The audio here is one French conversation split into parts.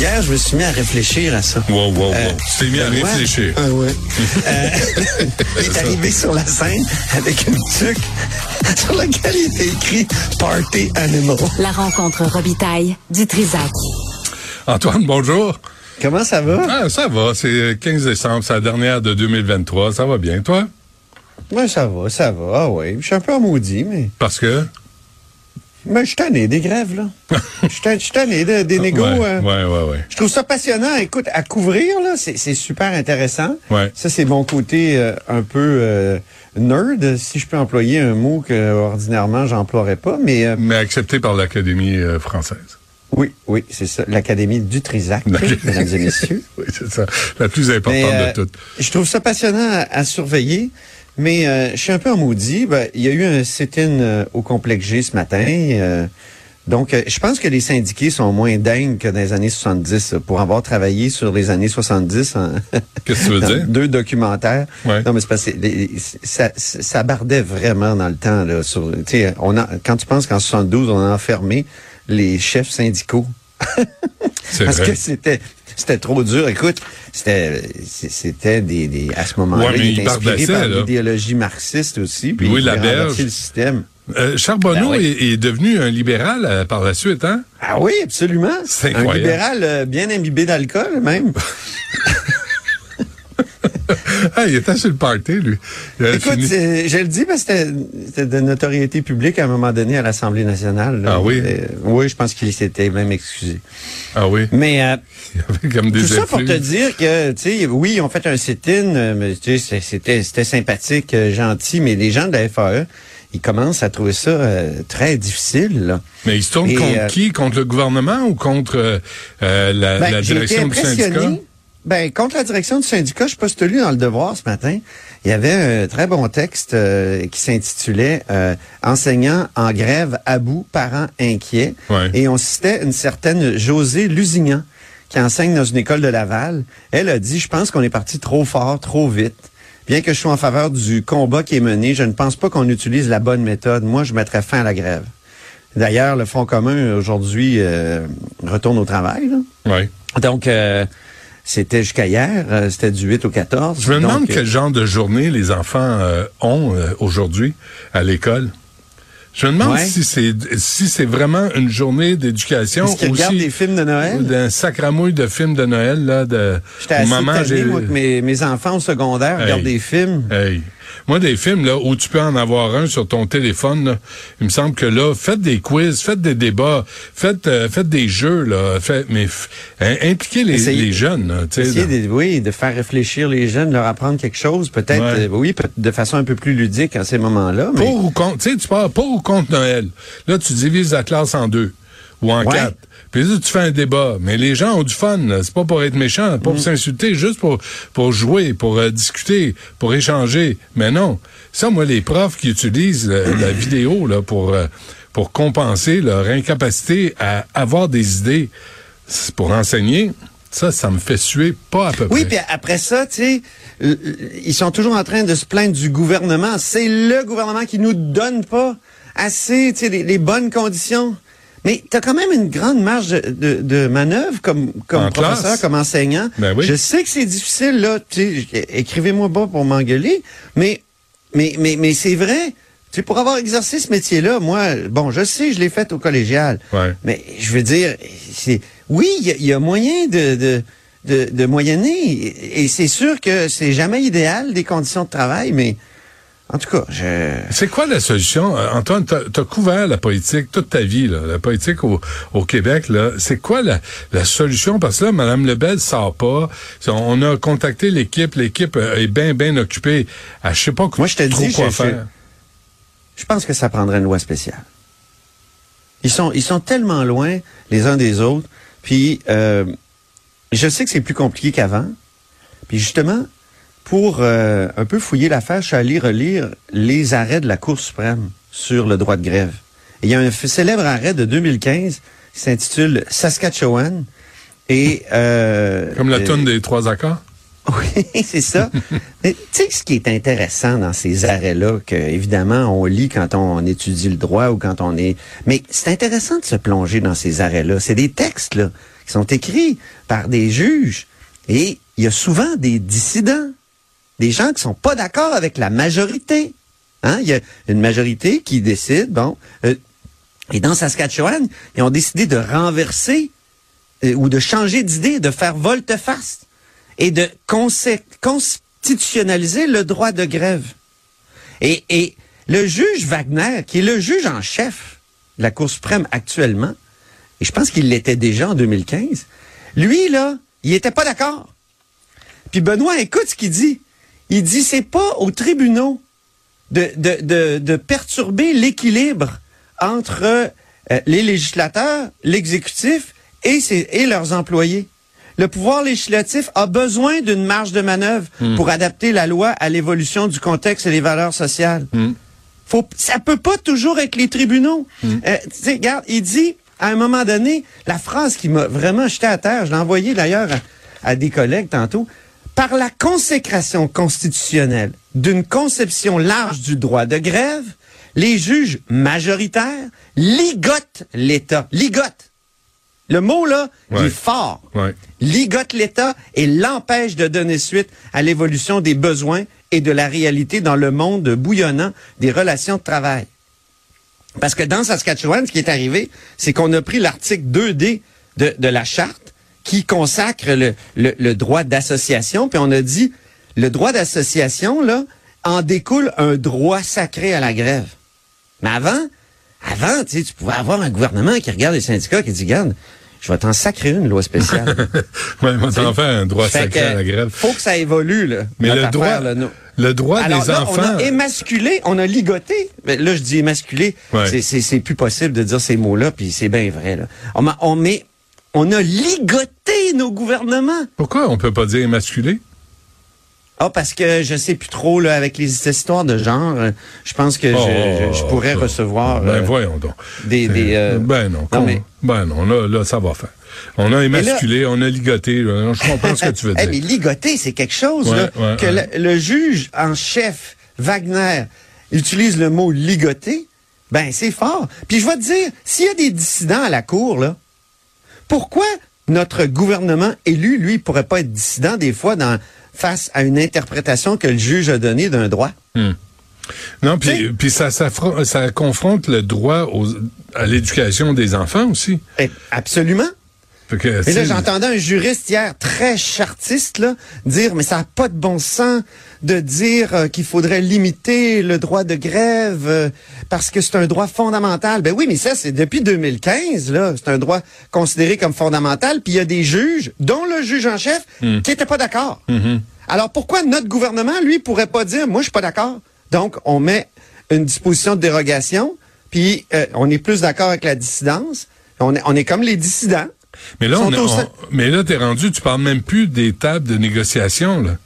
Hier, je me suis mis à réfléchir à ça. Wow, wow, wow. Euh, tu t'es mis à réfléchir. Ah ouais. Euh, il est arrivé sur la scène avec une tuque sur laquelle il était écrit Party Animal. La rencontre Robitaille du Trisac. Antoine, bonjour. Comment ça va? Ah, ça va, c'est 15 décembre, c'est la dernière de 2023. Ça va bien, toi? Ouais, ça va, ça va. Ah ouais. Je suis un peu maudit, mais. Parce que? Mais je suis tanné des grèves, là. Je suis tanné- je suis tanné de- des négos. ouais, euh, ouais, ouais, ouais. Je trouve ça passionnant. Écoute, à couvrir, là, c'est super intéressant. Ouais. Ça, c'est mon côté euh, un peu euh, nerd, si je peux employer un mot que ordinairement j'emploierais pas. Mais Mais accepté par l'Académie française. oui, oui, c'est ça. L'Académie du Trisac, mesdames et messieurs. oui, c'est ça. La plus importante Mais, de toutes. Je trouve ça passionnant à, à surveiller. Mais euh, je suis un peu en maudit. Ben, il y a eu un sit-in euh, au complexe G ce matin. euh, donc, euh, je pense que les syndiqués sont moins dingues que dans les années 70 là, pour avoir travaillé sur les années 70 en Qu'est-ce que tu veux dire? deux documentaires. Ouais. Non, mais c'est parce que les- ça, ça bardait vraiment dans le temps. Là, sur, tu sais, on a, quand tu penses qu'en 72, on a enfermé les chefs syndicaux C'est parce vrai. que c'était c'était trop dur. Écoute, c'était c'était des, des à ce moment-là, Ouais, il il était inspiré par l'idéologie marxiste aussi. Puis Louis il Laberge. le système. Euh, Charbonneau Ben oui. est, est devenu un libéral euh, par la suite, hein? Ah oui, absolument. C'est Un libéral euh, bien imbibé d'alcool, même. Ah, il était sur le party, lui. Écoute, je le dis parce que c'était- de notoriété publique à un moment donné à l'Assemblée nationale. là. Ah oui? Euh, oui, je pense qu'il s'était même excusé. Ah oui? Mais euh, Il y avait comme des tout ça pour te dire que, tu sais, oui, ils ont fait un sit-in, euh, mais tu sais, c'était c'était sympathique, euh, gentil, mais les gens de la FAE, ils commencent à trouver ça euh, très difficile. Là. Mais il se tourne Et, contre euh, qui? Contre le gouvernement ou contre la, Ben, la direction du syndicat? Ben, contre la direction du syndicat, je poste lu dans le Devoir ce matin. Il y avait un très bon texte euh, qui s'intitulait euh, Enseignants en grève à bout, parents inquiets. Ouais. Et on citait une certaine Josée Lusignan, qui enseigne dans une école de Laval. Elle a dit, je pense qu'on est parti trop fort, trop vite. Bien que je sois en faveur du combat qui est mené, je ne pense pas qu'on utilise la bonne méthode. Moi, je mettrais fin à la grève. D'ailleurs, le Front commun, aujourd'hui, euh, retourne au travail. Là. Ouais. Donc, euh, c'était jusqu'à hier, euh, c'était du 8 au 14. Je me demande Donc, euh, quel genre de journée les enfants euh, ont euh, aujourd'hui à l'école. Je me demande Ouais. si c'est si c'est vraiment une journée d'éducation Est-ce qu'ils regardent des films de Noël? d'un sacramouille de films de Noël là de J'étais maman j'ai moi, que mes, mes enfants au secondaire Hey. regardent des films. Hey. Moi, des films là où tu peux en avoir un sur ton téléphone, là, il me semble que là, faites des quiz, faites des débats, faites euh, faites des jeux là, faites, mais hein, impliquez les, Essayez- les jeunes. là, de, oui, de faire réfléchir les jeunes, leur apprendre quelque chose, peut-être, Ouais. euh, oui, peut- de façon un peu plus ludique à ces moments-là. Mais Pour ou contre, tu sais, tu parles pour ou contre Noël. Là, tu divises la classe en deux ou en Ouais. quatre. Puis là, tu fais un débat. Mais les gens ont du fun. C'est pas pour être méchant, pas pour Mm. s'insulter, juste pour, pour jouer, pour euh, discuter, pour échanger. Mais non. Ça, moi, les profs qui utilisent euh, la vidéo là, pour, euh, pour compenser leur incapacité à avoir des idées pour enseigner, ça, ça me fait suer pas à peu Oui, près. puis après ça, tu sais, euh, ils sont toujours en train de se plaindre du gouvernement. C'est le gouvernement qui nous donne pas assez, tu sais, les, les bonnes conditions. Mais tu as quand même une grande marge de, de, de manœuvre comme, comme En professeur, classe. comme enseignant. Ben oui. Je sais que c'est difficile, là. Écrivez-moi pas pour m'engueuler, mais, mais, mais, mais c'est vrai. Tu pour avoir exercé ce métier-là, moi, bon, je sais, je l'ai fait au collégial. Ouais. Mais je veux dire, c'est oui, il y, a- il y a moyen de, de, de, de moyenner. Et c'est sûr que c'est jamais idéal des conditions de travail, mais en tout cas, je. C'est quoi la solution? Euh, Antoine, tu as couvert la politique toute ta vie, là, la politique au, au Québec. là. C'est quoi la, la solution? Parce que là, Mme Lebel sort pas. On a contacté l'équipe. L'équipe euh, est bien, bien occupée. À je sais pas Moi, je te trop dis, quoi je- je- faire. Je pense que ça prendrait une loi spéciale. Ils sont, ils sont tellement loin les uns des autres. Puis, euh, je sais que c'est plus compliqué qu'avant. Puis justement, pour euh, un peu fouiller l'affaire, je suis allé relire les arrêts de la Cour suprême sur le droit de grève. Et il y a un célèbre arrêt de 2015 qui s'intitule Saskatchewan. Et euh, Comme la euh, tonne des trois accords? Oui, c'est ça. Tu sais, ce qui est intéressant dans ces arrêts-là, que évidemment on lit quand on étudie le droit ou quand on est... Mais c'est intéressant de se plonger dans ces arrêts-là. C'est des textes là, qui sont écrits par des juges. Et il y a souvent des dissidents, des gens qui sont pas d'accord avec la majorité. Hein? Il y a une majorité qui décide, bon... euh, et dans Saskatchewan, ils ont décidé de renverser euh, ou de changer d'idée, de faire volte-face et de constitutionnaliser le droit de grève. Et, et le juge Wagner, qui est le juge en chef de la Cour suprême actuellement, et je pense qu'il l'était déjà en 2015, lui, là, il était pas d'accord. Puis Benoît, écoute ce qu'il dit. Il dit, c'est pas aux tribunaux de, de, de, de perturber l'équilibre entre euh, les législateurs, l'exécutif et, ses- et leurs employés. Le pouvoir législatif a besoin d'une marge de manœuvre pour adapter la loi à l'évolution du contexte et des valeurs sociales. Faut, ça peut pas toujours être les tribunaux. Euh, tu sais, regarde, il dit, à un moment donné, la phrase qui m'a vraiment jeté à terre, je l'ai envoyée d'ailleurs à, à des collègues tantôt, par la consécration constitutionnelle d'une conception large du droit de grève, les juges majoritaires ligotent l'État. Ligotent. Le mot, là, il est fort. Ouais. Ligote l'État et l'empêche de donner suite à l'évolution des besoins et de la réalité dans le monde bouillonnant des relations de travail. Parce que dans Saskatchewan, ce qui est arrivé, c'est qu'on a pris l'article 2D de, de la charte qui consacre le, le- le droit d'association, puis on a dit, le droit d'association, là, en découle un droit sacré à la grève. Mais avant, avant, tu sais, tu pouvais avoir un gouvernement qui regarde les syndicats qui dit, regarde, je vais t'en sacrer une loi spéciale. Ouais, va t'en faire un droit Fait sacré que à la grève. Faut que ça évolue, là. Mais le affaire, droit, là, le droit Alors des là, enfants. on a émasculé, on a ligoté. Mais là, je dis émasculé. Ouais. C'est- plus possible de dire ces mots-là, puis c'est bien vrai. Là. On, on, met, on a ligoté nos gouvernements. Pourquoi on peut pas dire émasculé? Ah, parce que je sais plus trop, là, avec les histoires de genre, euh, je pense que je, je- je pourrais Oh, ça. recevoir Ben euh, voyons donc. des... Des euh, ben non. non, mais- Ben non, là, là, ça va faire. On a émasculé, on a ligoté. là. Je comprends ce que tu veux Eh, dire. mais ligoter, c'est quelque chose, Ouais, là, ouais, que ouais. Le, le juge en chef, Wagner, utilise le mot ligoter, ben c'est fort. Puis je vais te dire, s'il y a des dissidents à la cour, là, pourquoi notre gouvernement élu, lui, pourrait pas être dissident des fois dans, face à une interprétation que le juge a donnée d'un droit? Non, Tu sais- puis, puis ça, ça, ça confronte le droit aux- à l'éducation des enfants aussi. Eh, absolument. Que, Mais là, j'entendais un juriste hier très chartiste là, dire mais ça n'a pas de bon sens de dire euh, qu'il faudrait limiter le droit de grève euh, parce que c'est un droit fondamental. Ben oui, mais ça c'est depuis 2015 là, c'est un droit considéré comme fondamental. Puis il y a des juges, dont le juge en chef, Hmm. qui n'étaient pas d'accord. Alors pourquoi notre gouvernement lui pourrait pas dire moi je suis pas d'accord? Donc on met une disposition de dérogation, puis euh, on est plus d'accord avec la dissidence. On est, on est comme les dissidents. Mais là, on, on- mais là, t'es rendu, tu parles même plus des tables de négociation, là.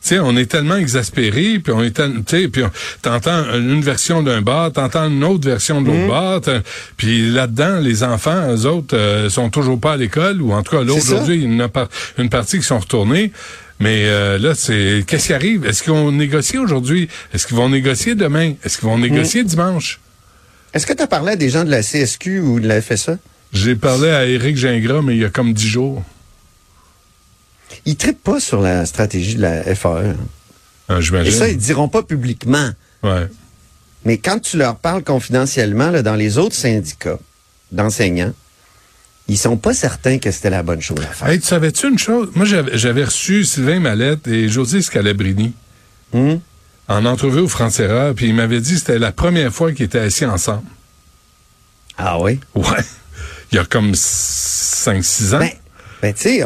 Tu sais, on est tellement exaspérés, puis on est, tu sais, puis t'entends une version d'un bar, t'entends une autre version de l'autre Mhm. bar, puis là-dedans, les enfants, eux autres, euh, sont toujours pas à l'école, ou en tout cas, là, aujourd'hui, il y en a par- une partie qui sont retournés. Mais euh, là, c'est qu'est-ce qui arrive? Est-ce qu'ils vont négocier aujourd'hui? Est-ce qu'ils vont négocier demain? Est-ce qu'ils vont négocier Mhm. dimanche? Est-ce que tu as parlé à des gens de la CSQ ou de la FSA? J'ai parlé à Éric Gingras, mais il y a comme dix jours. Ils trippent pas sur la stratégie de la FAE. hein. Ah, Et ça, ils diront pas publiquement. Ouais. Mais quand tu leur parles confidentiellement là, dans les autres syndicats d'enseignants, ils sont pas certains que c'était la bonne chose à faire. Hey, tu savais-tu une chose? Moi, j'avais reçu Sylvain Mallette et José Scalabrini Hum? en entrevue au France-Erreur, puis ils m'avaient dit que c'était la première fois qu'ils étaient assis ensemble. Ah oui? Ouais. Il y a comme 5-6 ans. Ben, ben tu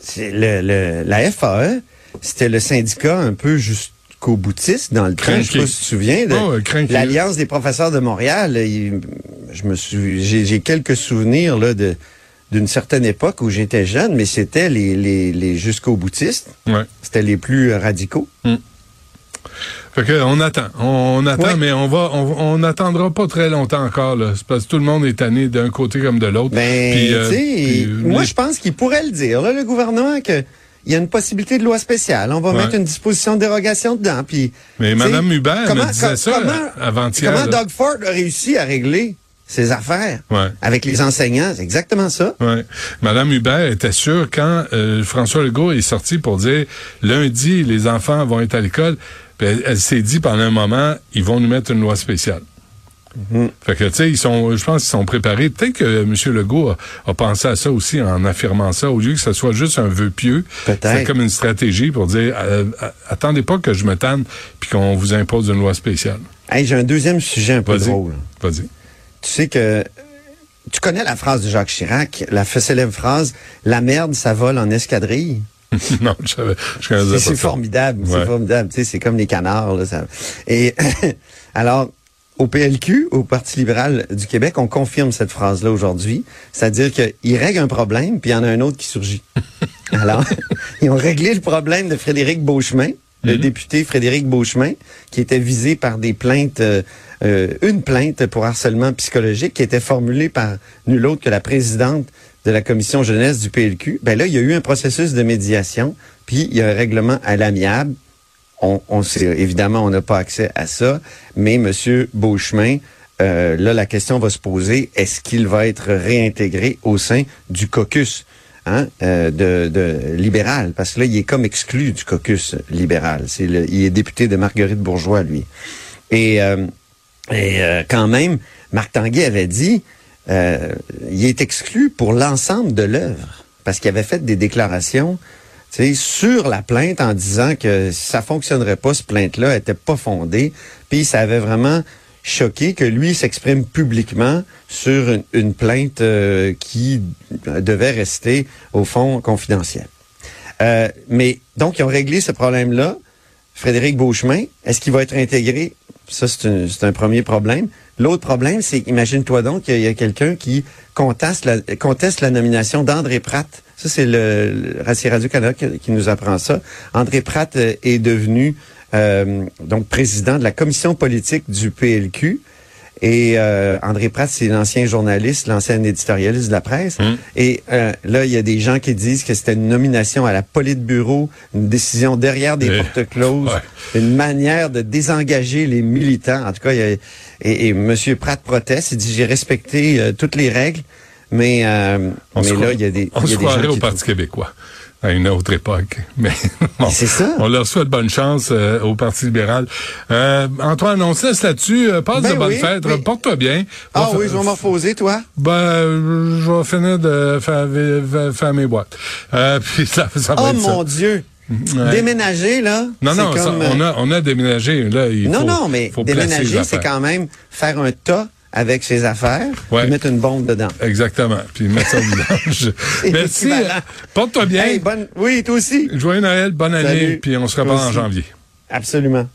sais, le, le- la FAE, c'était le syndicat un peu jusqu'au boutiste dans le train. Je sais pas si tu te souviens de Oh, l'Alliance des professeurs de Montréal. il- je me suis, j'ai, quelques souvenirs là de d'une certaine époque où j'étais jeune, mais c'était les, les, les jusqu'au boutistes. Ouais. C'était les plus radicaux. Fait que on attend. On, on attend, mais on va on, n'attendra pas très longtemps encore. Là. C'est parce que tout le monde est tanné d'un côté comme de l'autre. Ben, euh, puis, moi, les- je pense qu'il pourrait le dire, là, le gouvernement, que il y a une possibilité de loi spéciale. On va Ouais. mettre une disposition de dérogation dedans. Puis, Mais Mme Hubert comment- me disait com- ça comment- avant-hier. Comment. Doug Ford a réussi à régler ses affaires Ouais. avec les enseignants? C'est exactement ça. Ouais. Madame Hubert était sûre quand euh, François Legault est sorti pour dire lundi les enfants vont être à l'école. Puis Elle, elle s'est dit pendant un moment ils vont nous mettre une loi spéciale. Mhm. Fait que tu sais ils sont, je pense qu'ils sont préparés. Peut-être que M. Legault a, a pensé à ça aussi en affirmant ça au lieu que ce soit juste un vœu pieux. Peut-être. C'est comme une stratégie pour dire euh, euh, attendez pas que je me tanne puis qu'on vous impose une loi spéciale. Hey, j'ai un deuxième sujet un peu drôle. Vas-y. Tu sais que tu connais la phrase de Jacques Chirac, la célèbre phrase "La merde, ça vole en escadrille". non, je savais, je connaissais pas c'est formidable, Ouais. c'est formidable. Tu sais, c'est comme les canards. Là, ça- Et alors, au PLQ, au Parti libéral du Québec, on confirme cette phrase-là aujourd'hui. C'est-à-dire qu'il règle un problème, puis il y en a un autre qui surgit. Alors, ils ont réglé le problème de Frédéric Beauchemin, le Mhm. député Frédéric Beauchemin, qui était visé par des plaintes, euh, euh, une plainte pour harcèlement psychologique qui était formulée par nul autre que la présidente de la commission jeunesse du PLQ. Ben là, il y a eu un processus de médiation, puis il y a un règlement à l'amiable. On, on sait, évidemment, on n'a pas accès à ça, mais Monsieur Beauchemin, euh, là, la question va se poser est-ce qu'il va être réintégré au sein du caucus hein, euh, de, libéral? Parce que là, il est comme exclu du caucus libéral. C'est le, il est député de Marguerite Bourgeois, lui. Et, euh, et quand même, Marc Tanguay avait dit euh, il est exclu pour l'ensemble de l'œuvre parce qu'il avait fait des déclarations sur la plainte en disant que ça fonctionnerait pas, cette plainte-là était pas fondée, puis ça avait vraiment choqué que lui s'exprime publiquement sur une, plainte euh, qui devait rester au fond confidentielle. Euh, mais donc ils ont réglé ce problème-là. Frédéric Beauchemin, est-ce qu'il va être intégré? Ça c'est un premier problème. L'autre problème, c'est imagine-toi donc qu'il y a quelqu'un qui conteste la, nomination d'André Pratt. Ça, c'est le, le Radio-Canada qui, qui nous apprend ça. André Pratt euh, est devenu euh, donc président de la commission politique du PLQ. Et euh, André Pratt, c'est l'ancien journaliste, l'ancien éditorialiste de la presse. Hum. Et euh, là, il y a des gens qui disent que c'était une nomination à la Politburo, une décision derrière des portes closes, ouais. une manière de désengager les militants. En tout cas, il y a, et, et M. Pratt proteste. Il dit j'ai respecté euh, toutes les règles, mais, euh, On mais là, il y a des, On se des croirait gens au qui Parti québécois à une autre époque. Mais bon, C'est ça. On leur souhaite bonne chance euh, au Parti libéral. Euh, Antoine, on se laisse là-dessus. Euh, passe Ben de bonnes oui, fêtes. Porte-toi bien. Ah Va oui, fa- je vais m'orposer, toi. Ben, je vais finir de faire, mes boîtes. Euh, puis ça, ça va Oh être ça. mon Dieu! Ouais. Déménager, là, Non, non, comme... euh, on, a, on a déménagé. Là, il Non, faut, non, mais faut déménager, c'est quand même faire un tas avec ses affaires Ouais. et mettre une bombe dedans. Exactement. Puis mettre ça au. C'est Merci. Porte-toi bien. Hey, bonne... Oui, toi aussi. Joyeux Noël, bonne année. Puis on se reparle en janvier. Absolument.